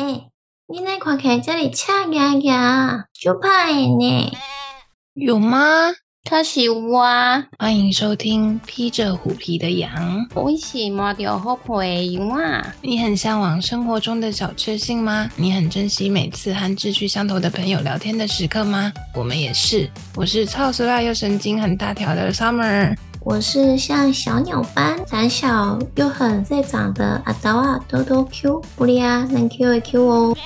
哎，你那看起来这里恰牙牙，就怕呢？有吗？他是我欢迎收听《披着虎皮的羊》。我是摸着虎皮羊啊！你很向往生活中的小确幸吗？你很珍惜每次和志趣相投的朋友聊天的时刻吗？我们也是。我是超时辣又神经很大条的 Summer。我是像小鸟般胆小又很在长的阿达啊，多多 Q 不利啊，能 Q 一 Q 哦。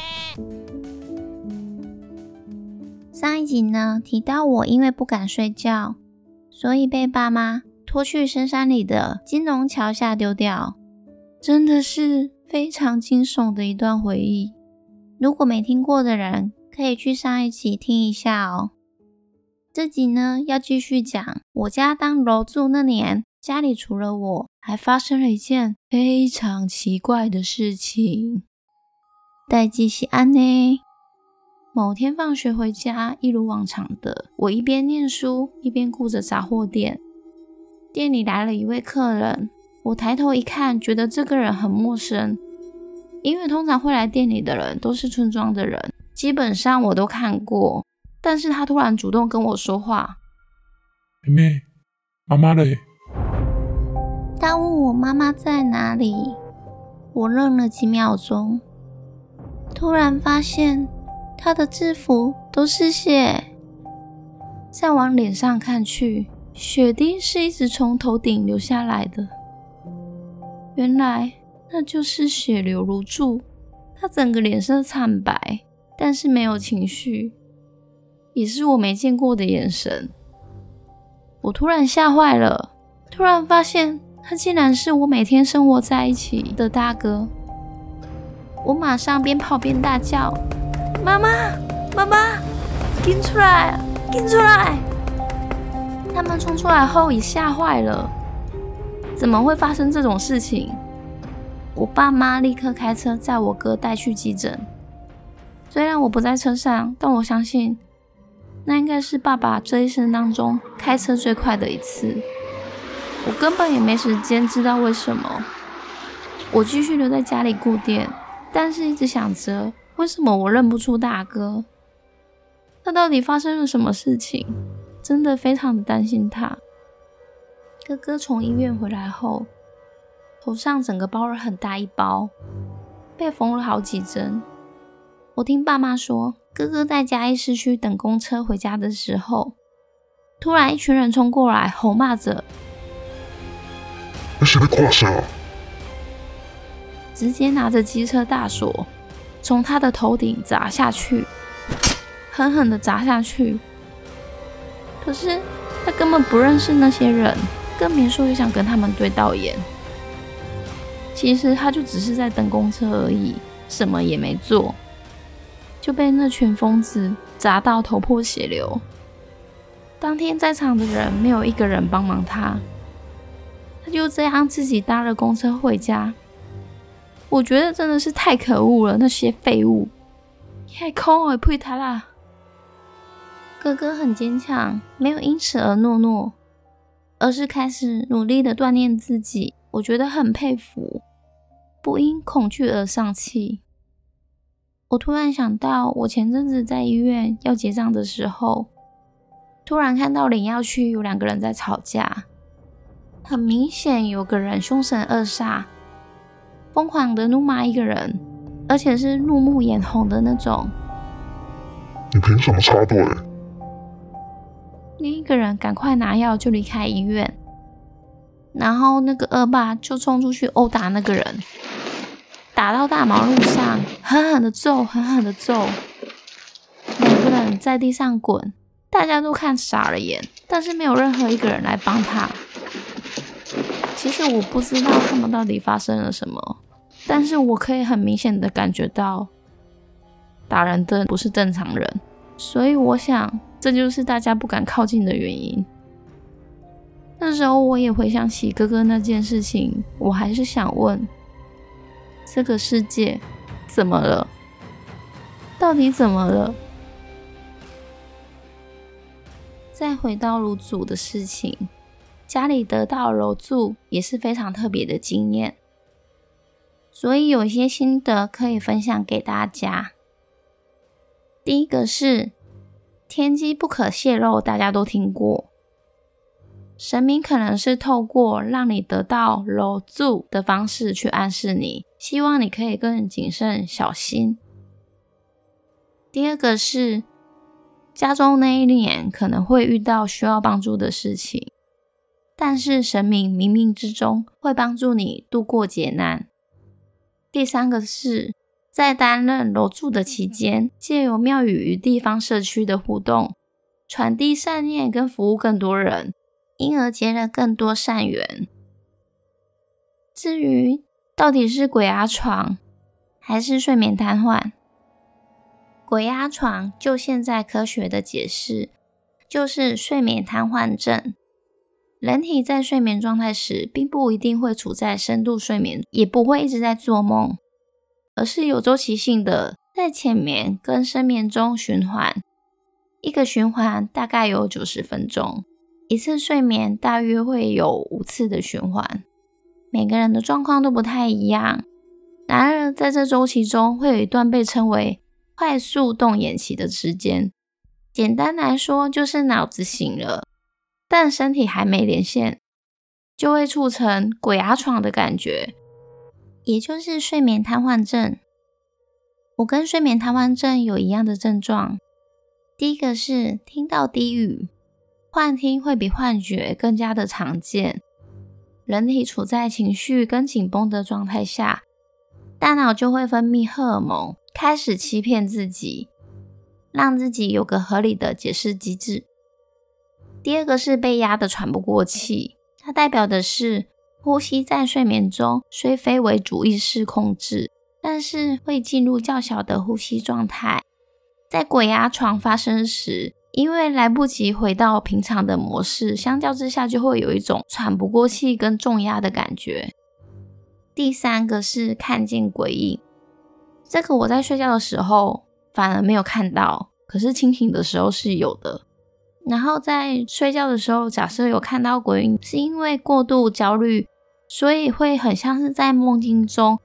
上一集呢提到我因为不敢睡觉，所以被爸妈拖去深山里的金龙桥下丢掉，真的是非常惊悚的一段回忆。如果没听过的人，可以去上一集听一下哦。这集呢要继续讲我家当楼住那年，家里除了我还发生了一件非常奇怪的事情。代记是安呢。某天放学回家，一如往常的，我一边念书一边顾着杂货店。店里来了一位客人，我抬头一看，觉得这个人很陌生，因为通常会来店里的人都是村庄的人，基本上我都看过。但是他突然主动跟我说话：“妹妹，妈妈嘞？”他问我妈妈在哪里，我愣了几秒钟，突然发现。他的制服都是血，再往脸上看去，血滴是一直从头顶流下来的。原来那就是血流如注。他整个脸色惨白，但是没有情绪，也是我没见过的眼神。我突然吓坏了，突然发现他竟然是我每天生活在一起的大哥。我马上边跑边大叫。妈妈，妈妈，跟出来，跟出来！他们冲出来后也吓坏了，怎么会发生这种事情？我爸妈立刻开车载我哥带去急诊。虽然我不在车上，但我相信那应该是爸爸这一生当中开车最快的一次。我根本也没时间知道为什么。我继续留在家里顾店，但是一直想着。为什么我认不出大哥？他到底发生了什么事情？真的非常的担心他。哥哥从医院回来后，头上整个包了很大一包，被缝了好几针。我听爸妈说，哥哥在嘉义市区等公车回家的时候，突然一群人冲过来，吼骂着：“你是被挂下？”直接拿着机车大锁。从他的头顶砸下去，狠狠的砸下去。可是他根本不认识那些人，更别说想跟他们对到眼。其实他就只是在等公车而已，什么也没做，就被那群疯子砸到头破血流。当天在场的人没有一个人帮忙他，他就这样自己搭了公车回家。我觉得真的是太可恶了，那些废物！太空也配他啦。哥哥很坚强，没有因此而懦弱，而是开始努力的锻炼自己。我觉得很佩服，不因恐惧而丧气。我突然想到，我前阵子在医院要结账的时候，突然看到领药区有两个人在吵架，很明显有个人凶神恶煞。疯狂的怒骂一个人，而且是怒目眼红的那种。你凭什么插队？另一个人赶快拿药就离开医院，然后那个恶霸就冲出去殴打那个人，打到大马路上，狠狠的揍，狠狠的揍，两个人在地上滚，大家都看傻了眼，但是没有任何一个人来帮他。其实我不知道他们到底发生了什么。但是我可以很明显的感觉到，打人的不是正常人，所以我想这就是大家不敢靠近的原因。那时候我也回想起哥哥那件事情，我还是想问：这个世界怎么了？到底怎么了？再回到炉主的事情，家里得到楼住也是非常特别的经验。所以有一些心得可以分享给大家。第一个是天机不可泄露，大家都听过。神明可能是透过让你得到楼住的方式去暗示你，希望你可以更谨慎小心。第二个是家中那一年可能会遇到需要帮助的事情，但是神明冥冥之中会帮助你度过劫难。第三个是在担任楼住的期间，借由庙宇与地方社区的互动，传递善念跟服务更多人。因而结了更多善缘。至于到底是鬼压床还是睡眠瘫痪，鬼压床就现在科学的解释，就是睡眠瘫痪症。人体在睡眠状态时，并不一定会处在深度睡眠，也不会一直在做梦，而是有周期性的在浅眠跟深眠中循环。一个循环大概有九十分钟。一次睡眠大约会有五次的循环，每个人的状况都不太一样。然而，在这周期中，会有一段被称为快速动眼期的时间。简单来说，就是脑子醒了，但身体还没连线，就会促成鬼压床的感觉，也就是睡眠瘫痪症。我跟睡眠瘫痪症有一样的症状，第一个是听到低语。幻听会比幻觉更加的常见。人体处在情绪跟紧绷的状态下，大脑就会分泌荷尔蒙，开始欺骗自己，让自己有个合理的解释机制。第二个是被压的喘不过气，它代表的是呼吸在睡眠中虽非为主意识控制，但是会进入较小的呼吸状态。在鬼压床发生时。因为来不及回到平常的模式，相较之下就会有一种喘不过气跟重压的感觉。第三个是看见鬼影，这个我在睡觉的时候反而没有看到，可是清醒的时候是有的。然后在睡觉的时候，假设有看到鬼影，是因为过度焦虑，所以会很像是在梦境中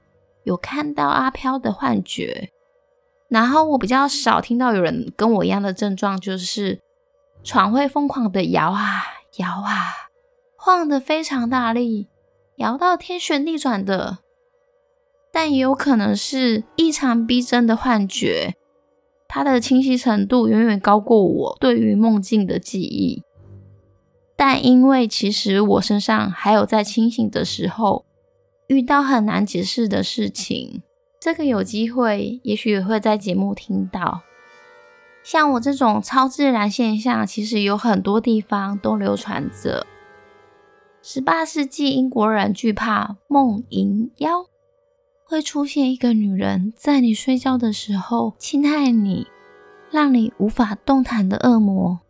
有看到阿飘的幻觉。然后我比较少听到有人跟我一样的症状，就是床会疯狂的摇啊摇啊，晃得非常大力，摇到天旋地转的。但也有可能是异常逼真的幻觉，它的清晰程度远远高过我对于梦境的记忆。但因为其实我身上还有在清醒的时候遇到很难解释的事情。这个有机会，也许会在节目听到。像我这种超自然现象，其实有很多地方都流传着。十八世纪英国人惧怕梦萦妖，会出现一个女人在你睡觉的时候侵害你，让你无法动弹的恶魔。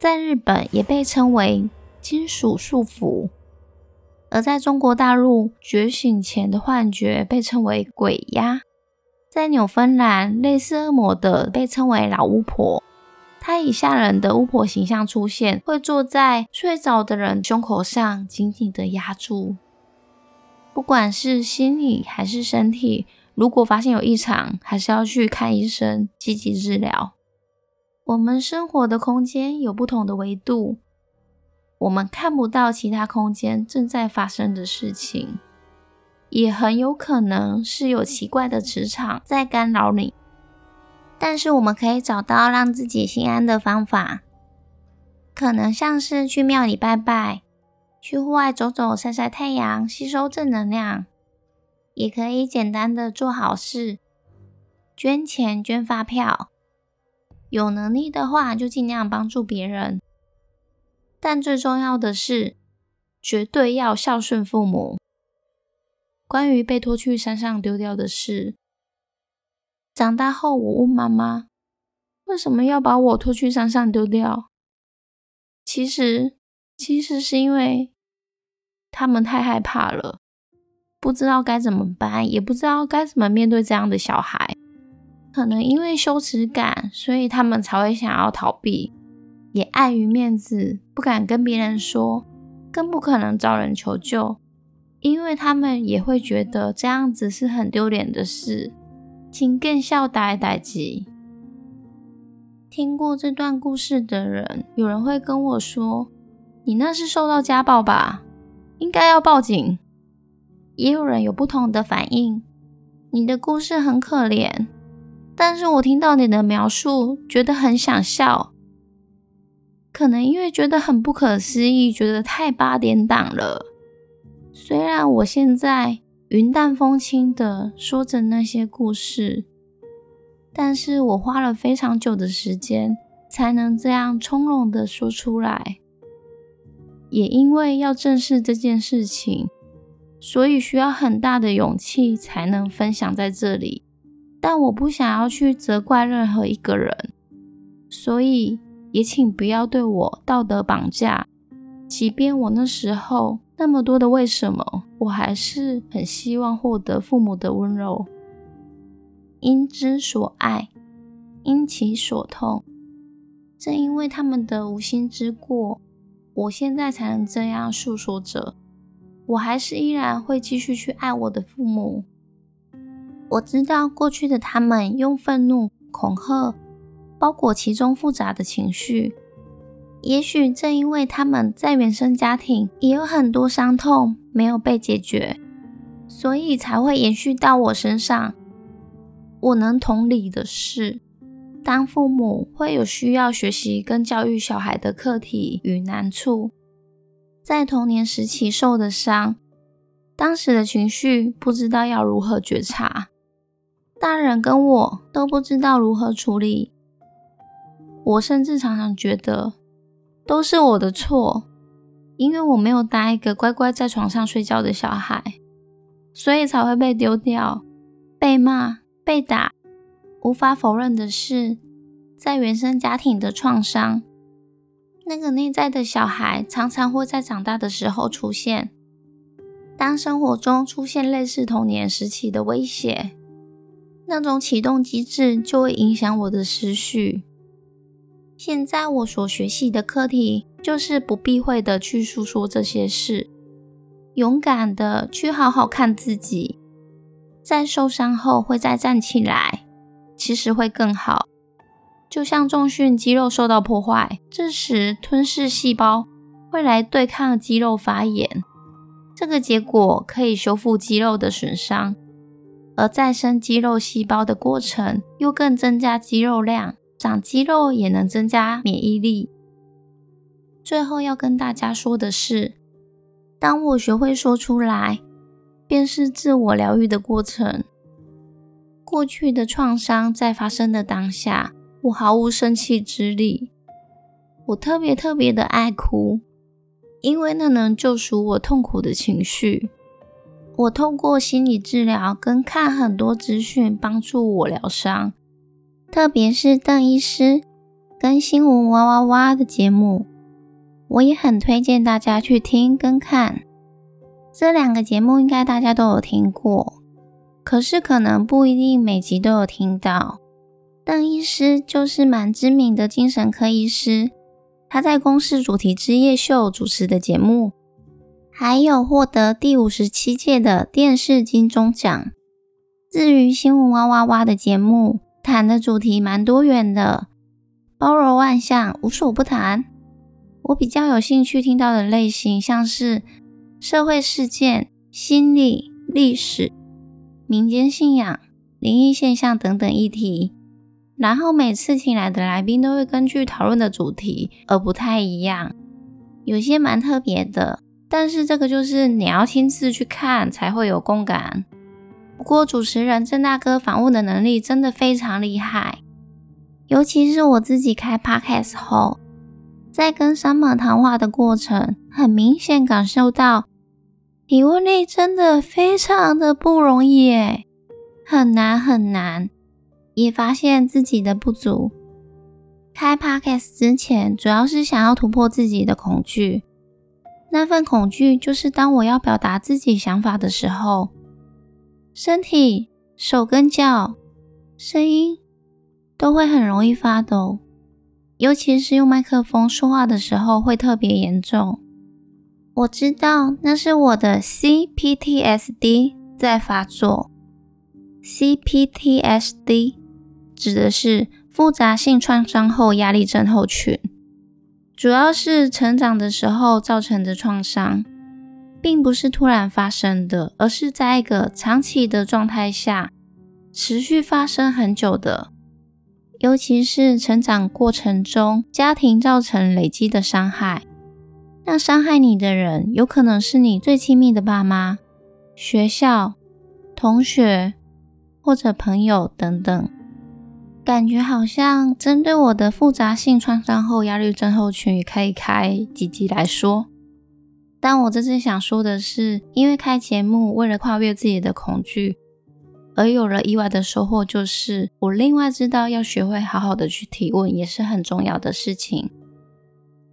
在日本也被称为金属束缚。而在中国大陆，觉醒前的幻觉被称为鬼压；在纽芬兰，类似恶魔的被称为老巫婆。她以吓人的巫婆形象出现，会坐在睡着的人胸口上，紧紧的压住。不管是心理还是身体，如果发现有异常，还是要去看医生，积极治疗。我们生活的空间有不同的维度。我们看不到其他空间正在发生的事情，也很有可能是有奇怪的磁场在干扰你。但是我们可以找到让自己心安的方法，可能像是去庙里拜拜，去户外走走、晒晒太阳，吸收正能量；也可以简单的做好事，捐钱、捐发票。有能力的话，就尽量帮助别人。但最重要的是，绝对要孝顺父母。关于被拖去山上丢掉的事，长大后我问妈妈：“为什么要把我拖去山上丢掉？”其实，其实是因为他们太害怕了，不知道该怎么办，也不知道该怎么面对这样的小孩。可能因为羞耻感，所以他们才会想要逃避。也碍于面子，不敢跟别人说，更不可能找人求救。因为他们也会觉得这样子是很丢脸的事，请更笑呆呆机。听过这段故事的人，有人会跟我说：“你那是受到家暴吧？应该要报警。”也有人有不同的反应。你的故事很可怜，但是我听到你的描述，觉得很想笑。可能因为觉得很不可思议，觉得太八点档了。虽然我现在云淡风轻的说着那些故事。但是我花了非常久的时间才能这样从容的说出来，也因为要正视这件事情，所以需要很大的勇气才能分享在这里。但我不想要去责怪任何一个人，所以也请不要对我道德绑架。即便我那时候那么多的为什么，我还是很希望获得父母的温柔。因之所爱，因其所痛。正因为他们的无心之过，我现在才能这样诉说着。我还是依然会继续去爱我的父母。我知道过去的他们用愤怒、恐吓包裹其中复杂的情绪。也许正因为他们在原生家庭也有很多伤痛没有被解决，所以才会延续到我身上。我能同理的是，当父母会有需要学习跟教育小孩的课题与难处，在童年时期受的伤，当时的情绪不知道要如何觉察，大人跟我都不知道如何处理。我甚至常常觉得都是我的错，因为我没有当一个乖乖在床上睡觉的小孩，所以才会被丢掉、被骂。被打，无法否认的是，在原生家庭的创伤，那个内在的小孩常常会在长大的时候出现。当生活中出现类似童年时期的威胁，那种启动机制就会影响我的思绪。现在我所学习的课题，就是不避讳的去诉说这些事，勇敢的去好好看自己。在受伤后会再站起来，其实会更好。就像重训肌肉受到破坏，这时吞噬细胞会来对抗肌肉发炎，这个结果可以修复肌肉的损伤，而再生肌肉细胞的过程又更增加肌肉量，长肌肉也能增加免疫力。最后要跟大家说的是，当我学会说出来。便是自我疗愈的过程。过去的创伤在发生的当下，我毫无生气之力。我特别特别的爱哭，因为那能救赎我痛苦的情绪。我透过心理治疗跟看很多资讯，帮助我疗伤。特别是邓医师跟新闻哇哇哇的节目，我也很推荐大家去听跟看。这两个节目应该大家都有听过，可是可能不一定每集都有听到。邓医师就是蛮知名的精神科医师，他在公视主题之夜秀主持的节目，还有获得第五十七届的电视金钟奖。至于新闻哇哇哇的节目，谈的主题蛮多元的，包罗万象，无所不谈。我比较有兴趣听到的类型，像是。社会事件、心理、历史、民间信仰、灵异现象等等议题，然后每次请来的来宾都会根据讨论的主题而不太一样，有些蛮特别的。但是这个就是你要亲自去看才会有共感。不过主持人郑大哥访问的能力真的非常厉害，尤其是我自己开 podcast 后，在跟 Summer 谈话的过程，很明显感受到。体悟力真的非常的不容易耶，很难很难，也发现自己的不足。开 podcast 之前，主要是想要突破自己的恐惧。那份恐惧就是当我要表达自己想法的时候，身体、手跟脚、声音都会很容易发抖，尤其是用麦克风说话的时候，会特别严重。我知道那是我的 CPTSD 在发作。CPTSD 指的是复杂性创伤后压力症候群，主要是成长的时候造成的创伤，并不是突然发生的，而是在一个长期的状态下持续发生很久的。尤其是成长过程中家庭造成累积的伤害，那伤害你的人有可能是你最亲密的爸妈、学校、同学。或者朋友等等，感觉好像针对我的复杂性创伤后压力症候群，也可以开几集来说。但我这次想说的是，因为开节目，为了跨越自己的恐惧，而有了意外的收获，就是我另外知道要学会好好的去提问，也是很重要的事情。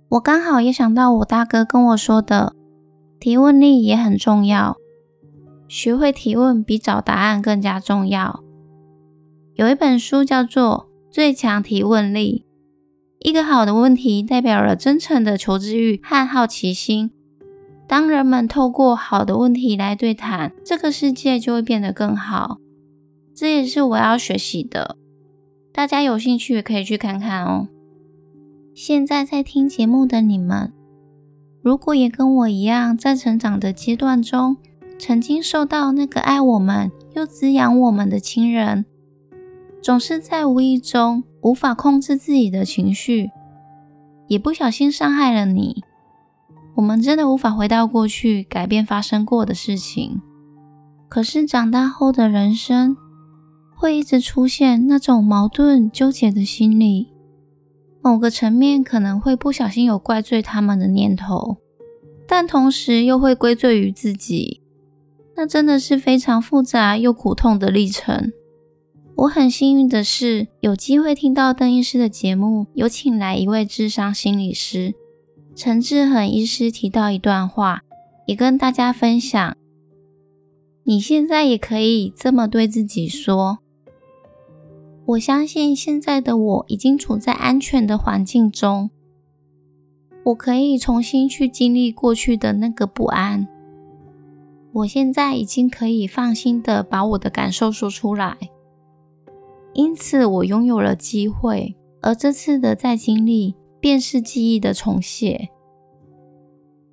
我刚好也想到我大哥跟我说的，提问力也很重要。学会提问比找答案更加重要。有一本书叫做《最强提问力》，一个好的问题代表了真诚的求知欲和好奇心。当人们透过好的问题来对谈，这个世界就会变得更好。这也是我要学习的。大家有兴趣也可以去看看哦。现在在听节目的你们，如果也跟我一样在成长的阶段中，曾经受到那个爱我们又滋养我们的亲人，总是在无意中无法控制自己的情绪，也不小心伤害了你。我们真的无法回到过去改变发生过的事情。可是长大后的人生，会一直出现那种矛盾纠结的心理，某个层面可能会不小心有怪罪他们的念头，但同时又会归罪于自己。那真的是非常复杂又苦痛的历程。我很幸运的是，有机会听到邓医师的节目，有请来一位智商心理师陈志恒医师提到一段话，也跟大家分享。你现在也可以这么对自己说：我相信现在的我已经处在安全的环境中，我可以重新去经历过去的那个不安。我现在已经可以放心的把我的感受说出来，因此我拥有了机会，而这次的再经历便是记忆的重写。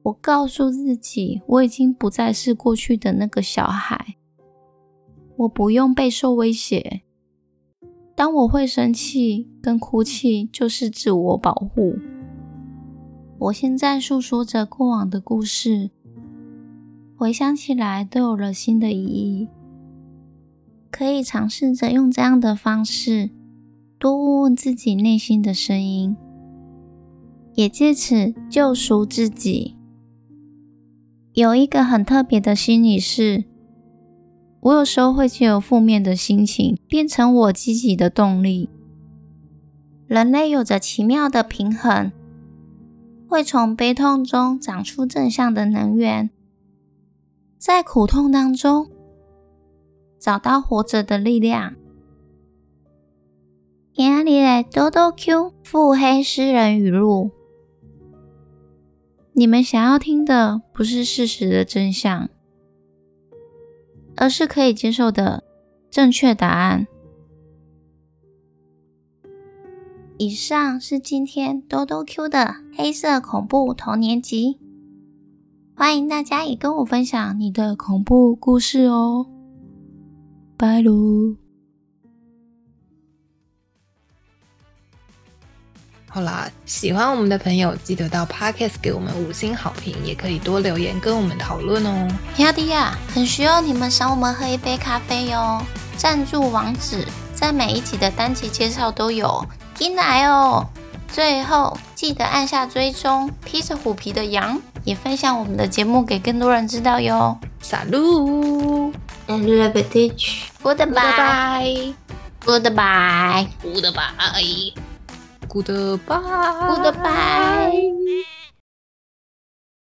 我告诉自己，我已经不再是过去的那个小孩，我不用备受威胁。当我会生气跟哭泣，就是自我保护。我现在诉说着过往的故事。回想起来，都有了新的意义。可以尝试着用这样的方式，多问问自己内心的声音，也借此救赎自己。有一个很特别的心理是，我有时候会借由负面的心情，变成我积极的动力。人类有着奇妙的平衡，会从悲痛中长出正向的能源。在苦痛当中找到活着的力量。今日来多多 Q 腹黑诗人语录。你们想要听的不是事实的真相，而是可以接受的正确答案。以上是今天多多 Q 的黑色恐怖童年集。欢迎大家也跟我分享你的恐怖故事哦，拜喽！好啦，喜欢我们的朋友记得到 Podcast 给我们五星好评，也可以多留言跟我们讨论哦。亚迪亚，很需要你们赏我们喝一杯咖啡哟！赞助网址在每一集的单集介绍都有，进来哦！最后记得按下追踪，披着虎皮的羊。也分享我们的节目给更多人知道哟。Salut，and goodbye goodbye。